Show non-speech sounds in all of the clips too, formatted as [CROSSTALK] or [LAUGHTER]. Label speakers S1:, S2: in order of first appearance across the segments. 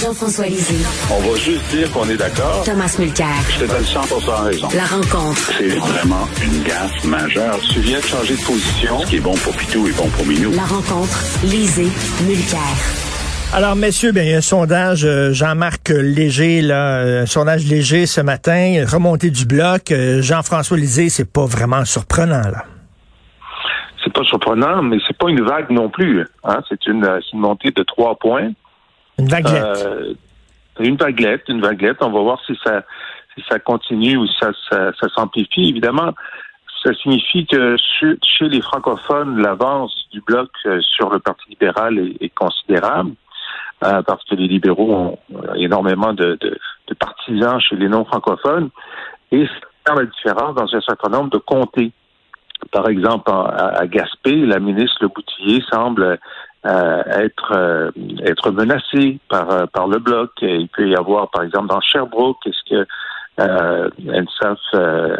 S1: Jean-François Lisée.
S2: On va juste dire qu'on est d'accord.
S1: Thomas Mulcair.
S2: Je te donne 100 raison.
S1: La rencontre.
S2: C'est vraiment une gaffe majeure. Tu viens de changer de position. Ce qui est bon pour Pitou est bon pour Minou.
S1: La rencontre. Lisée. Mulcair.
S3: Alors, messieurs, bien, il y a un sondage, euh, Jean-Marc Léger, là, un sondage léger ce matin, remontée du bloc. Euh, Jean-François Lisée, c'est pas vraiment surprenant, là.
S4: C'est pas surprenant, mais c'est pas une vague non plus. Hein? C'est une, une montée de trois points.
S3: Une.
S4: Euh, une vaguelette, une vaguelette. On va voir si ça, si ça continue ou si ça, ça, s'amplifie. Évidemment, ça signifie que chez, les francophones, l'avance du bloc euh, sur le Parti libéral est, considérable. Euh, parce que les libéraux ont énormément de, de, de partisans chez les non-francophones, et ça fait la différence dans un certain nombre de comtés. Par exemple, à, Gaspé, la ministre Le Boutillier semble euh, être euh, être menacé par euh, par le bloc. Il peut y avoir, par exemple, dans Sherbrooke, est-ce que euh, Ensaf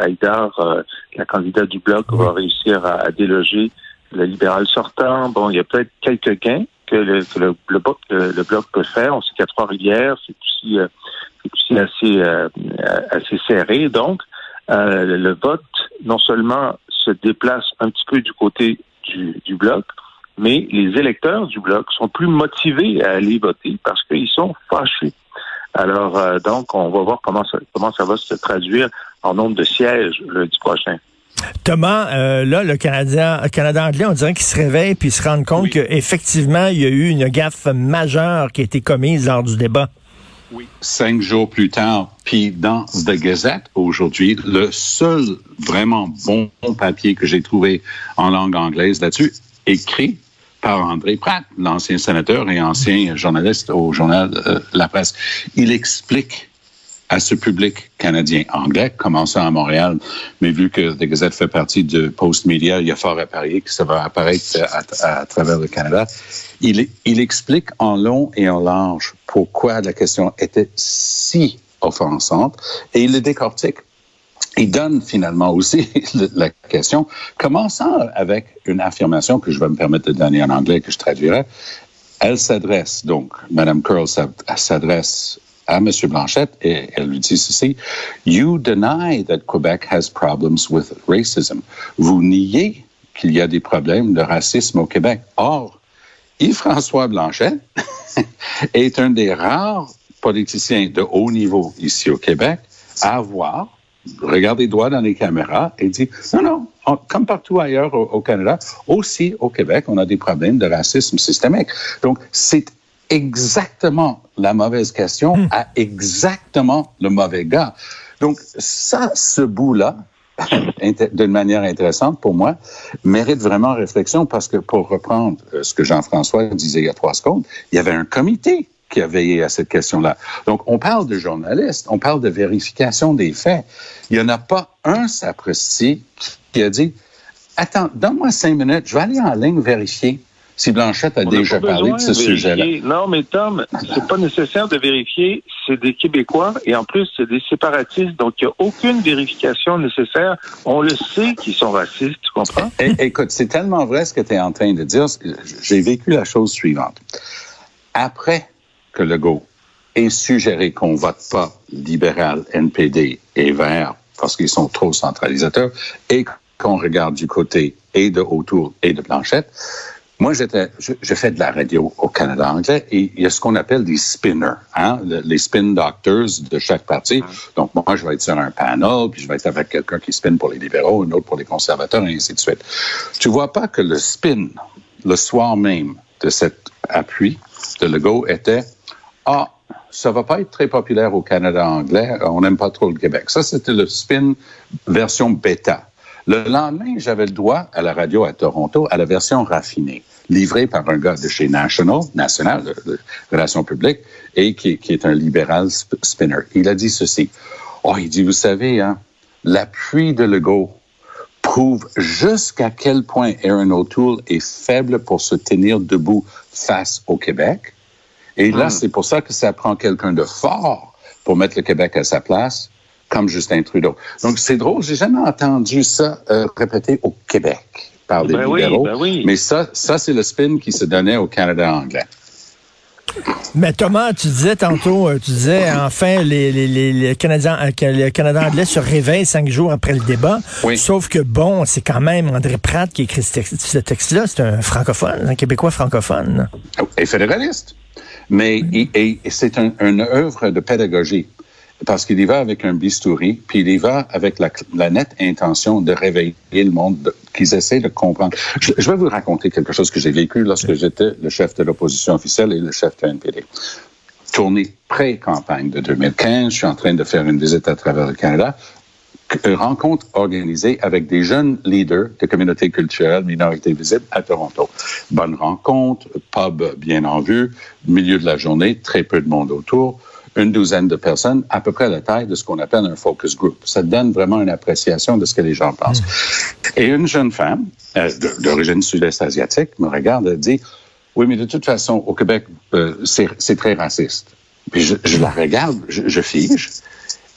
S4: Haïdar, la candidate du bloc, va réussir à, déloger le libéral sortant Bon, il y a peut-être quelques gains que le, le, bloc, le, bloc peut faire. On sait qu'à Trois-Rivières, c'est aussi, aussi assez assez serré. Donc, le vote non seulement se déplace un petit peu du côté du, du bloc, mais les électeurs du bloc sont plus motivés à aller voter parce qu'ils sont fâchés. Alors, euh, donc, on va voir comment ça, comment ça va se traduire en nombre de sièges lundi prochain.
S3: Thomas, euh, là, le Canada, Canada anglais, on dirait qu'il se réveille puis se rend compte qu'effectivement, il y a eu une gaffe majeure qui a été commise lors du débat.
S5: Oui. Cinq jours plus tard, puis dans The Gazette aujourd'hui, le seul vraiment bon papier que j'ai trouvé en langue anglaise là-dessus, écrit par André Pratt, l'ancien sénateur et ancien journaliste au journal euh, La Presse. Il explique à ce public canadien anglais, commençant à Montréal, mais vu que The Gazette fait partie de Post Media, il y a fort à parier que ça va apparaître à, travers le Canada. Il, il explique en long et en large pourquoi la question était si offensante et il le décortique il donne finalement aussi [LAUGHS] la question, commençant avec une affirmation que je vais me permettre de donner en anglais, que je traduirai. Elle s'adresse, donc, Madame Curl s'adresse à M. Blanchette et elle lui dit ceci. You deny that Quebec has problems with racism. Vous niez qu'il y a des problèmes de racisme au Québec. Or, Yves-François Blanchette [LAUGHS] est un des rares politiciens de haut niveau ici au Québec à avoir regarde les doigts dans les caméras et dit non, non, comme partout ailleurs au, Canada, aussi au Québec, on a des problèmes de racisme systémique. Donc, c'est exactement la mauvaise question hmm. à exactement le mauvais gars. Donc, ça, ce bout-là, [LAUGHS] d'une manière intéressante pour moi, mérite vraiment réflexion parce que pour reprendre euh, ce que Jean-François disait il y a trois secondes, il y avait un comité qui a veillé à cette question-là. Donc, on parle de journalistes, on parle de vérification des faits. Il n'y en a pas un sapristi qui a dit Attends, donne-moi cinq minutes, je vais aller en ligne vérifier si Blanchette a déjà parlé de ce sujet-là.
S4: Non, mais Tom, c'est pas nécessaire de vérifier. C'est des Québécois et en plus, c'est des séparatistes. Donc, il n'y a aucune vérification nécessaire. On le sait qu'ils sont racistes, tu comprends?
S5: écoute, c'est tellement vrai ce que tu es en train de dire. J'ai vécu la chose suivante. Après que Legault ait suggéré qu'on vote pas libéral, NPD et vert parce qu'ils sont trop centralisateurs et qu'on regarde du côté et de autour et de Blanchette. Moi, j'étais, je, fais de la radio au Canada anglais et il y a ce qu'on appelle des spinners, hein, les spin doctors de chaque parti. Donc, moi, je vais être sur un panel, puis je vais être avec quelqu'un qui spin pour les libéraux, un autre pour les conservateurs, et ainsi de suite. Tu vois pas que le spin, le soir même de cet appui de Legault était ah, ça va pas être très populaire au Canada anglais, on n'aime pas trop le Québec. Ça, c'était le spin version bêta. Le lendemain, j'avais le droit à la radio à Toronto à la version raffinée, livrée par un gars de chez National, National, de, Relations publiques, et qui, qui, est un libéral spinner. Il a dit ceci. Oh, il dit, vous savez, hein, l'appui de Legault prouve jusqu'à quel point Aaron O'Toole est faible pour se tenir debout face au Québec. Et là, c'est pour ça que ça prend quelqu'un de fort pour mettre le Québec à sa place, comme Justin Trudeau. Donc, c'est drôle, j'ai jamais entendu ça euh, répété au Québec par des
S4: Ben oui, ben oui.
S5: Mais ça, ça c'est le spin qui se donnait au Canada anglais.
S3: Mais Thomas, tu disais tantôt, euh, tu disais enfin les, les, les, les Canadiens, euh, que le Canada anglais se réveille cinq jours après le débat.
S5: Oui.
S3: Sauf que bon, c'est quand même André Pratt qui écrit ce texte- ce texte-là. C'est un francophone, un Québécois francophone.
S5: et fédéraliste. Mais et c'est un- une œuvre de pédagogie parce qu'il y va avec un bistouri, puis il y va avec la, la nette intention de réveiller le monde, de- qu'ils essaient de comprendre. Je, je vais vous raconter quelque chose que j'ai vécu lorsque j'étais le chef de l'opposition officielle et le chef de NPD. Tournée pré-campagne de 2015, je suis en train de faire une visite à travers le Canada une rencontre organisée avec des jeunes leaders de communautés culturelles, minorités visibles à Toronto. Bonne rencontre, pub bien en vue, milieu de la journée, très peu de monde autour, une douzaine de personnes, à peu près la taille de ce qu'on appelle un focus group. Ça donne vraiment une appréciation de ce que les gens pensent. Et une jeune femme, euh, d'origine sud-est asiatique, me regarde et dit, oui, mais de toute façon, au Québec, euh, c'est très raciste. Puis je, je la regarde, je, je fige,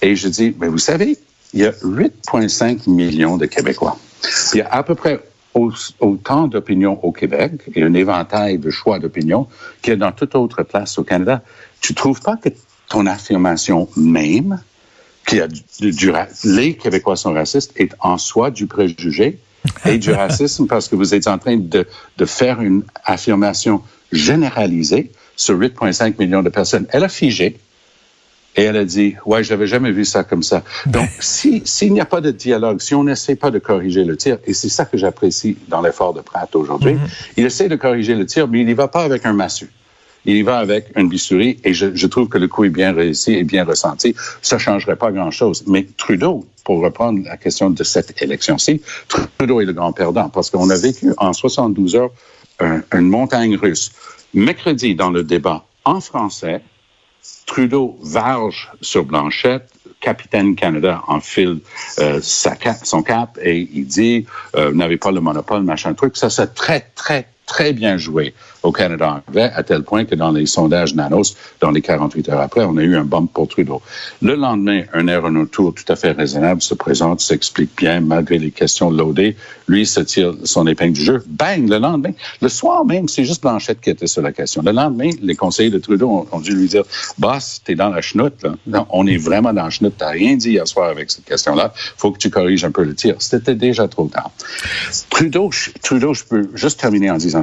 S5: et je dis, mais vous savez, il y a 8,5 millions de Québécois. Il y a à peu près au- autant d'opinions au Québec et un éventail de choix d'opinions qu'il y a dans toute autre place au Canada. Tu trouves pas que ton affirmation même, qu'il y a du, les Québécois sont racistes, est en soi du préjugé [LAUGHS] et du racisme parce que vous êtes en train de, de faire une affirmation généralisée sur 8,5 millions de personnes. Elle a figé. Et elle a dit, ouais, j'avais jamais vu ça comme ça. Donc, [LAUGHS] si s'il n'y a pas de dialogue, si on n'essaie pas de corriger le tir, et c'est ça que j'apprécie dans l'effort de Pratt aujourd'hui, il essaie de corriger le tir, mais il n'y va pas avec un massue. Il y va avec une bistouri, et je, je trouve que le coup est bien réussi et bien ressenti. Ça changerait pas grand-chose. Mais Trudeau, pour reprendre la question de cette élection-ci, Trudeau est le grand perdant, parce qu'on a vécu en 72 heures un- une montagne russe. Mercredi, dans le débat en français, Trudeau varge sur Blanchette, capitaine Canada enfile euh, sa son cap et il dit euh, vous n'avez pas le monopole, machin truc. Ça s'est très, très, très bien joué au Canada anglais, à tel point que dans les sondages Nanos, dans les 48 heures après, on a eu un bump pour Trudeau. Le lendemain, un aéronaute tout à fait raisonnable se présente, s'explique bien, malgré les questions loadées. Lui se tire son épingle du jeu. Bang! Le lendemain, le soir même, c'est juste Blanchette qui était sur la question. Le lendemain, les conseillers de Trudeau ont, dû lui dire, boss, t'es dans la chenoute, là. Non, on est vraiment dans la chenoute. T'as rien dit hier soir avec cette question-là. Faut que tu corriges un peu le tir. C'était déjà trop tard. Trudeau, Trudeau, je peux juste terminer en disant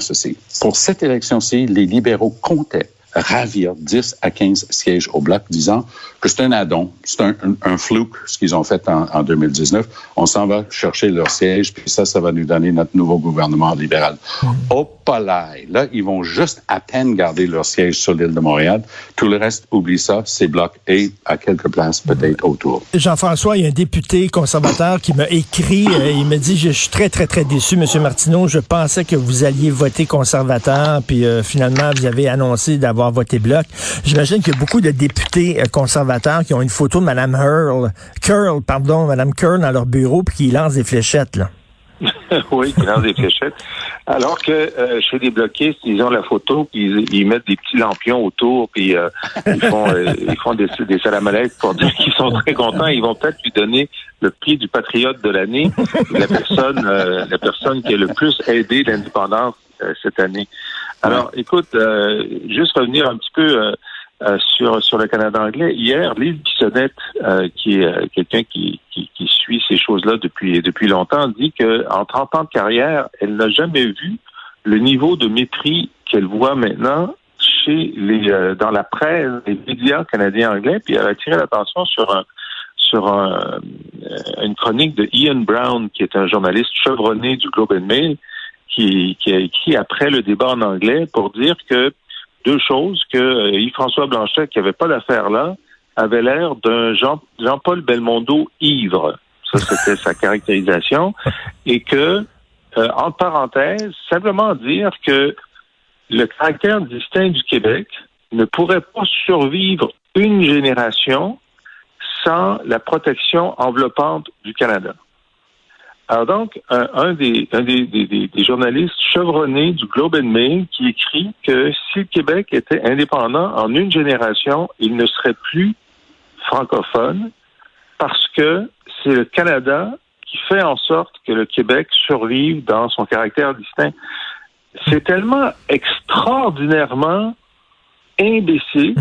S5: Pour cette élection-ci, les libéraux comptaient ravir 10 à 15 sièges au bloc, disant que c'est un addon, c'est un, un, un fluke, ce qu'ils ont fait en, en 2019. On s'en va chercher leur siège, puis ça, ça va nous donner notre nouveau gouvernement libéral. Au palais, là, ils vont juste à peine garder leur siège sur l'île de Montréal. Tout le reste, oublie ça, c'est bloc et à quelques places peut-être autour.
S3: Jean-François, il y a un député conservateur qui m'a écrit, euh, il me dit, je suis très, très, très déçu, Monsieur Martineau, je pensais que vous alliez voter conservateur, puis euh, finalement, vous avez annoncé d'avoir bloc. J'imagine qu'il y a beaucoup de députés euh, conservateurs qui ont une photo de Mme Hurl, Curl, pardon, Mme Curl dans leur bureau, puis qui lancent des fléchettes, là. [LAUGHS]
S4: oui, qui lancent des fléchettes. Alors que euh, chez les bloquistes, ils ont la photo, puis ils, mettent des petits lampions autour, puis euh, ils font, des, des pour dire qu'ils sont très contents. Ils vont peut-être lui donner le prix du patriote de l'année, la personne, la personne qui a le plus aidé l'indépendance cette année. Alors, écoute, euh, juste revenir un petit peu euh, euh, sur sur le Canada anglais. Hier, Lise Bissonnette, qui est quelqu'un qui, qui, qui suit ces choses-là depuis depuis longtemps, dit que en 30 ans de carrière, elle n'a jamais vu le niveau de mépris qu'elle voit maintenant chez les dans la presse, les médias canadiens anglais. Puis elle a attiré l'attention sur un sur un, une chronique de Ian Brown, qui est un journaliste chevronné du Globe and Mail, qui, qui a écrit après le débat en anglais pour dire que deux choses, que euh, Yves-François Blanchet, qui avait pas d'affaire là, avait l'air d'un Jean, Jean-Paul Belmondo ivre. Ça, c'était sa caractérisation. [LAUGHS] Et que, euh, en parenthèse, simplement dire que le caractère distinct du Québec ne pourrait pas survivre une génération sans la protection enveloppante du Canada. Alors donc, un, un des, un des, des, des- des journalistes chevronnés du Globe and Mail qui écrit que si le Québec était indépendant en une génération, il ne serait plus francophone parce que c'est le Canada qui fait en sorte que le Québec survive dans son caractère distinct. C'est tellement extraordinairement imbécile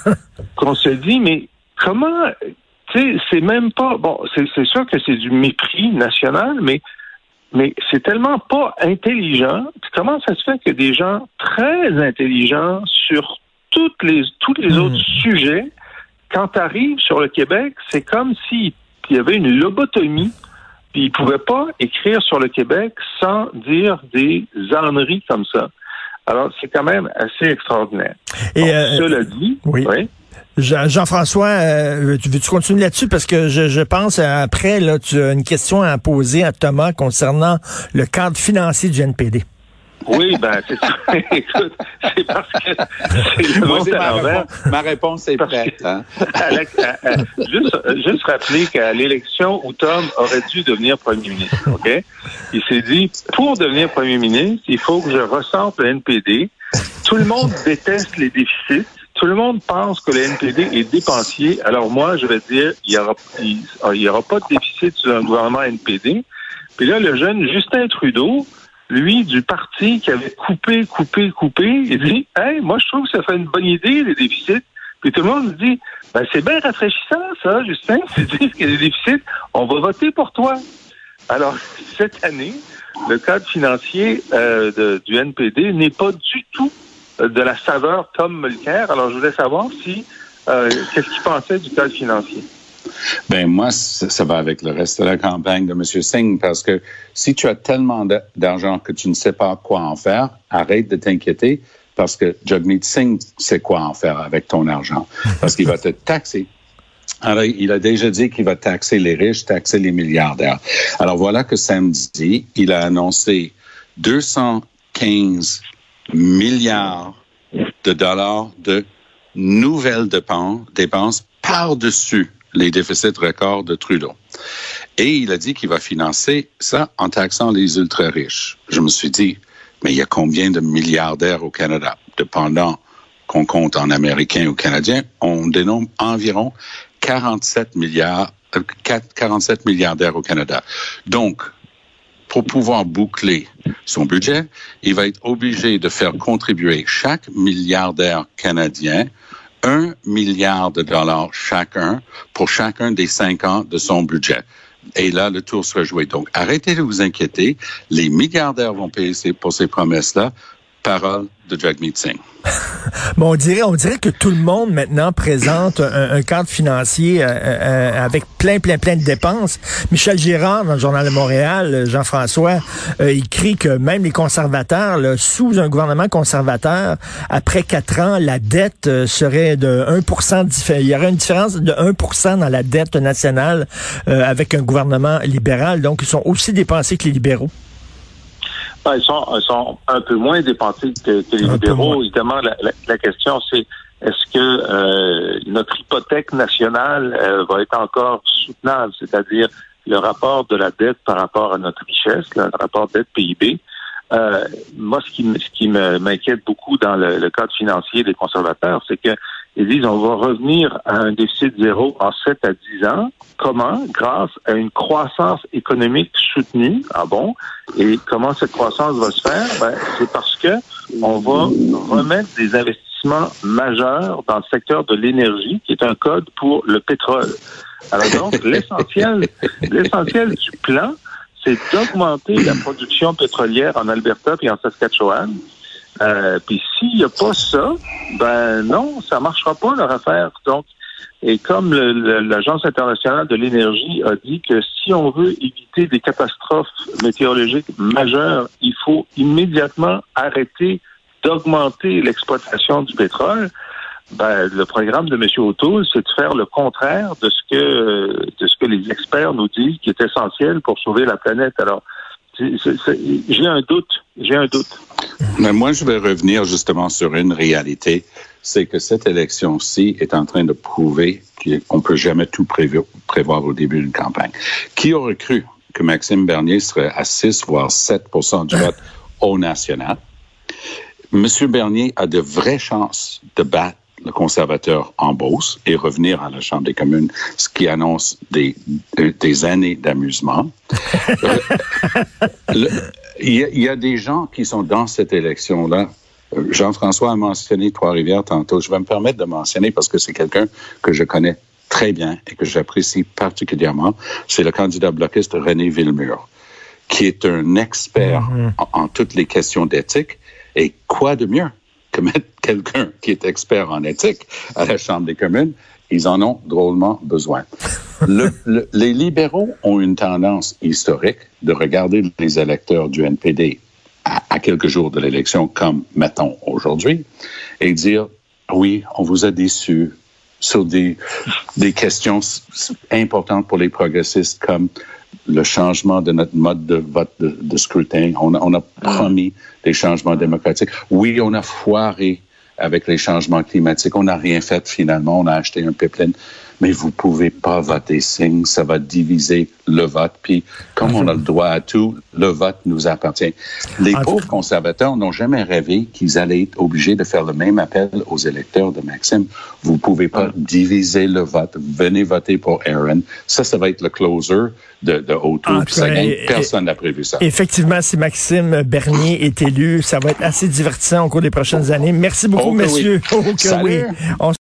S4: [LAUGHS] qu'on se dit, mais comment, tu sais, c'est même pas, bon, c'est sûr que c'est du mépris national, mais, mais c'est tellement pas intelligent. Puis Comment ça se fait que des gens très intelligents sur toutes les, tous les autres sujets, quand tu arrives sur le Québec, c'est comme s'il y avait une lobotomie puis ils pouvaient pas écrire sur le Québec sans dire des âneries comme ça. Alors, c'est quand même assez extraordinaire.
S3: Et,
S4: Bon,
S3: euh,
S4: cela dit,
S3: oui. Jean-François, euh, tu veux-tu continuer là-dessus? Parce que je, je pense, après, là, tu as une question à poser à Thomas concernant le cadre financier du NPD.
S4: oui, ben, c'est ça. [LAUGHS] Écoute, c'est parce que c'est le
S5: Moi,
S4: monde
S5: c'est
S4: à
S5: ma,
S4: l'envers.
S5: réponse, ma réponse est prête. hein. [LAUGHS]
S4: Alex, euh, euh, juste, juste rappeler qu'à l'élection où Tom aurait dû devenir premier ministre, OK? Il s'est dit, pour devenir premier ministre, il faut que je ressemble le NPD. Tout le monde déteste les déficits. Tout le monde pense que le NPD est dépensier. Alors moi, je vais dire, il y aura, pas de déficit sur un gouvernement NPD. Puis là, le jeune Justin Trudeau, lui, du parti qui avait coupé, coupé, coupé, il dit, hey, moi, je trouve que ça fait une bonne idée, les déficits. Puis tout le monde dit, ben, c'est bien rafraîchissant, ça, Justin. [LAUGHS] C'est dire qu'il y a des déficits. On va voter pour toi. Alors, cette année, le cadre financier euh, de- du NPD n'est pas du tout de la saveur Tom Mulcair. Alors, je voulais savoir si euh, qu'est-ce qu'il pensait du cadre financier.
S5: Ben moi, ça, va avec le reste de la campagne de M. Singh parce que si tu as tellement d'argent que tu ne sais pas quoi en faire, arrête de t'inquiéter parce que Jagmeet Singh sait quoi en faire avec ton argent parce qu'il va te taxer. Alors, il a déjà dit qu'il va taxer les riches, taxer les milliardaires. Alors voilà que samedi, il a annoncé 215 milliards de dollars de nouvelles dépenses, par-dessus les déficits records de Trudeau. Et il a dit qu'il va financer ça en taxant les ultra-riches. Je me suis dit, mais il y a combien de milliardaires au Canada? Dependant qu'on compte en Américains ou Canadiens, on dénombre environ 47 milliards, euh, 4 47 milliardaires au Canada. Donc, pour pouvoir boucler son budget, il va être obligé de faire contribuer chaque milliardaire canadien un milliard de dollars chacun pour chacun des cinq ans de son budget. Et là, le tour sera joué. Donc, arrêtez de vous inquiéter. Les milliardaires vont payer pour ces promesses-là. Parole de Jagmeet Singh. [LAUGHS]
S3: Bon, on dirait, on dirait que tout le monde maintenant présente un, cadre financier euh, euh, avec plein, plein, plein de dépenses. Michel Girard, dans le Journal de Montréal, euh, Jean-François, euh, écrit que même les conservateurs, là, sous un gouvernement conservateur, après quatre ans, la dette euh, serait de 1 diffé- Il y aurait une différence de 1% dans la dette nationale euh, avec un gouvernement libéral. Donc, ils sont aussi dépensés que les libéraux.
S4: Ben, ils, sont, ils sont un peu moins dépensés que, que les
S3: Un
S4: libéraux. Évidemment, la, la- la question, c'est est-ce que euh, notre hypothèque nationale euh, va être encore soutenable, c'est-à-dire le rapport de la dette par rapport à notre richesse, le rapport dette-PIB. Euh, moi, ce qui, ce qui me- m'inquiète beaucoup dans le, le cadre financier des conservateurs, c'est que ils disent on va revenir à un déficit zéro en 7 à 10 ans. Comment? Grâce à une croissance économique soutenue. Ah bon? Et comment cette croissance va se faire? Ben, c'est parce que on va remettre des investissements majeurs dans le secteur de l'énergie, qui est un code pour le pétrole. Alors donc, [LAUGHS] l'essentiel, l'essentiel du plan, c'est d'augmenter la production pétrolière en Alberta et en Saskatchewan. Euh, puis s'il n'y a pas ça, ben non, ça marchera pas leur affaire. Donc, et comme l'Agence internationale de l'énergie a dit que si on veut éviter des catastrophes météorologiques majeures, il faut immédiatement arrêter d'augmenter l'exploitation du pétrole. Ben, le programme de M. O'Toole, c'est de faire le contraire de ce que de ce que les experts nous disent qui est essentiel pour sauver la planète. Alors, j'ai un doute, j'ai un doute.
S5: Mais moi, je vais revenir justement sur une réalité, c'est que cette élection-ci est en train de prouver qu'on peut jamais tout prévoir au début d'une campagne. Qui aurait cru que Maxime Bernier serait à 6 voire 7% du vote au national? Monsieur Bernier a de vraies chances de battre le conservateur en Beauce et revenir à la Chambre des communes, ce qui annonce des, des années d'amusement. [LAUGHS] Il y, y, a des gens qui sont dans cette élection-là. Jean-François a mentionné Trois-Rivières tantôt. Je vais me permettre de mentionner parce que c'est quelqu'un que je connais très bien et que j'apprécie particulièrement. C'est le candidat bloquiste René Villemur, qui est un expert mm -hmm. en, en toutes les questions d'éthique. Et quoi de mieux que mettre [LAUGHS] quelqu'un qui est expert en éthique à la Chambre des communes. Ils en ont drôlement besoin. [LAUGHS] Le, le, les libéraux ont une tendance historique de regarder les électeurs du NPD à, à quelques jours de l'élection, comme mettons aujourd'hui, et dire oui, on vous a déçus sur des, des questions importantes pour les progressistes comme le changement de notre mode de vote de, de scrutin. On a, on a promis des changements démocratiques. Oui, on a foiré avec les changements climatiques. On n'a rien fait finalement. On a acheté un pipeline. Mais vous pouvez pas voter signe. Ça va diviser le vote. Puis, comme on a le droit à tout, le vote nous appartient. Les pauvres conservateurs n'ont jamais rêvé qu'ils allaient être obligés de faire le même appel aux électeurs de Maxime. Vous pouvez pas diviser le vote. Venez voter pour Aaron. Ça, ça va être le closer de, de gagne. Personne n'a prévu ça.
S3: Effectivement, si Maxime Bernier est élu, ça va être assez divertissant au cours des prochaines années. Merci beaucoup,
S5: Oh
S3: messieurs.
S5: oui.
S3: Oh que
S5: Salut.
S3: oui. On